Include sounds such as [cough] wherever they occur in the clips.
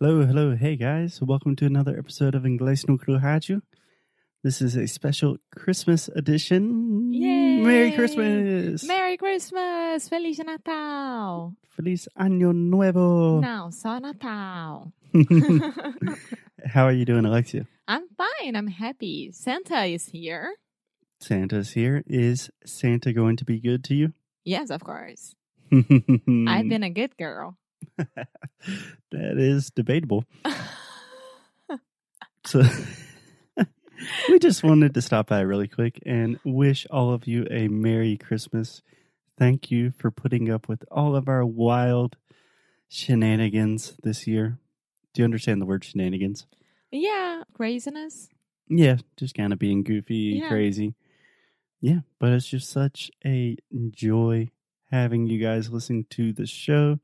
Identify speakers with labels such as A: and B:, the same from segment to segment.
A: Hello, hello, hey guys. Welcome to another episode of Inglês no Rádio. This is a special Christmas edition.
B: Yay!
A: Merry Christmas!
B: Merry Christmas! Feliz Natal!
A: Feliz Año Nuevo!
B: Não, só Natal. [laughs] [laughs]
A: How are you doing, Alexia?
B: I'm fine. I'm happy. Santa is here.
A: Santa's here. Is Santa going to be good to you?
B: Yes, of course. [laughs] I've been a good girl. [laughs]
A: that is debatable. [laughs] So [laughs] we just wanted to stop by really quick and wish all of you a Merry Christmas. Thank you for putting up with all of our wild shenanigans this year. Do you understand the word shenanigans?
B: yeah, craziness.
A: Yeah, just kind of being goofy,
B: Yeah.
A: crazy. Yeah, but it's just such a joy having you guys listening to the show.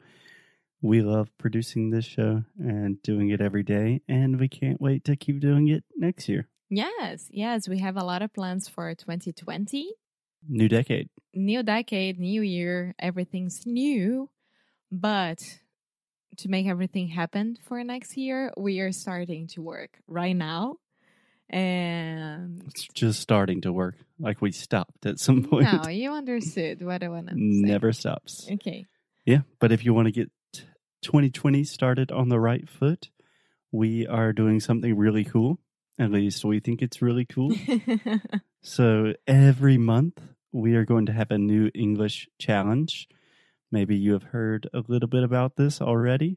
A: We love producing this show and doing it every day, and we can't wait to keep doing it next year.
B: Yes, yes. We have a lot of plans for 2020.
A: New decade.
B: New decade, new year, everything's new. But to make everything happen for next year, we are starting to work right now. And
A: It's just starting to work. Like we stopped at some [laughs] point.
B: no, you understood what I want to say.
A: Never stops.
B: Okay.
A: Yeah, but if you want to get 2020 started on the right foot, we are doing something really cool. At least we think it's really cool. [laughs] So every month we are going to have a new English challenge. Maybe you have heard a little bit about this already,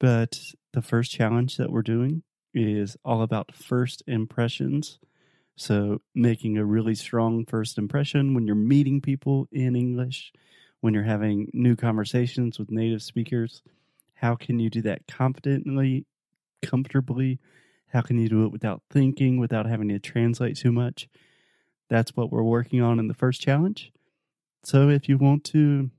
A: but the first challenge that we're doing is all about first impressions. So making a really strong first impression when you're meeting people in English, when you're having new conversations with native speakers. How can you do that confidently, comfortably? How can you do it without thinking, without having to translate too much? That's what we're working on in the first challenge. So if you want to,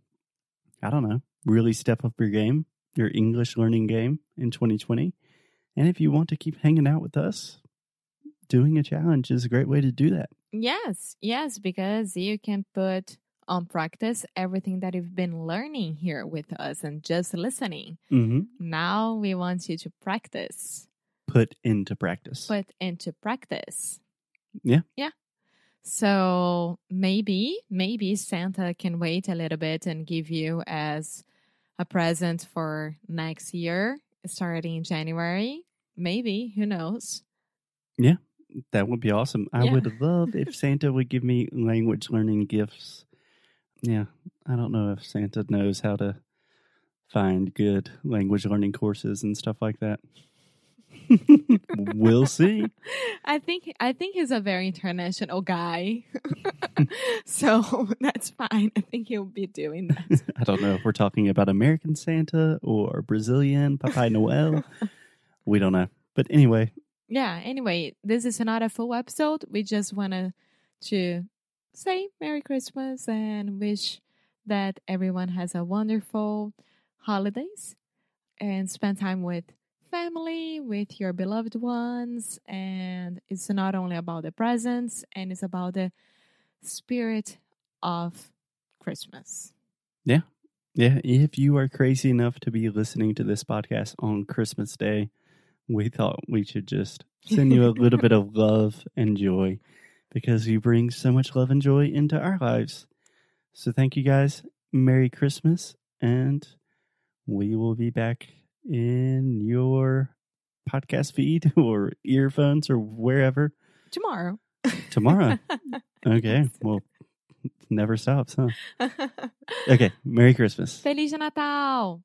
A: I don't know, really step up your game, your English learning game in 2020, and if you want to keep hanging out with us, doing a challenge is a great way to do that.
B: yes, yes, because you can put on practice everything that you've been learning here with us and just listening.
A: Mm-hmm.
B: Now we want you to practice,
A: Put into practice.
B: put into practice.
A: Yeah.
B: Yeah. So maybe, maybe Santa can wait a little bit and give you as a present for next year, starting in January. Maybe, who knows?
A: Yeah, that would be awesome. I
B: Yeah.
A: would love if [laughs] Santa would give me language learning gifts. Yeah, I don't know if Santa knows how to find good language learning courses and stuff like that. we'll see. [laughs]
B: I think I think he's a very international guy. [laughs] so [laughs] that's fine. I think he'll be doing that.
A: I don't know if we're talking about American Santa or Brazilian Papai Noel. we don't know. But anyway,
B: yeah, anyway, this is not a full episode. We just wanted to say Merry Christmas and wish that everyone has a wonderful holidays and spend time with family, with your beloved ones. And it's not only about the presents and it's about the spirit of Christmas.
A: Yeah, Yeah. if you are crazy enough to be listening to this podcast on Christmas Day, we thought we should just send you a little bit of [laughs] love and joy because you bring so much love and joy into our lives. So thank you guys. Merry Christmas, and we will be back in your podcast feed [laughs] or earphones or wherever
B: Tomorrow.
A: tomorrow. [laughs] okay, well, never stops, huh? [laughs] Okay, Merry Christmas.
B: Feliz Natal!